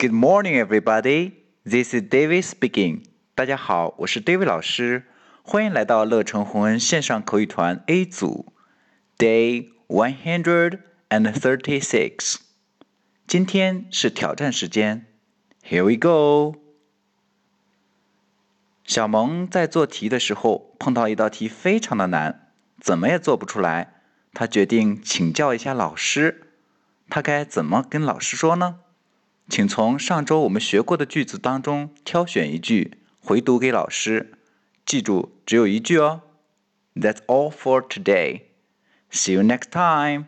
Good morning, everybody. This is David speaking. 大家好，我是 David 老师，欢迎来到乐成宏恩线上口语团 A 组，Day one hundred and thirty-six。今天是挑战时间，Here we go。小萌在做题的时候碰到一道题非常的难，怎么也做不出来。他决定请教一下老师，他该怎么跟老师说呢？请从上周我们学过的句子当中挑选一句，回读给老师。记住，只有一句哦。That's all for today. See you next time.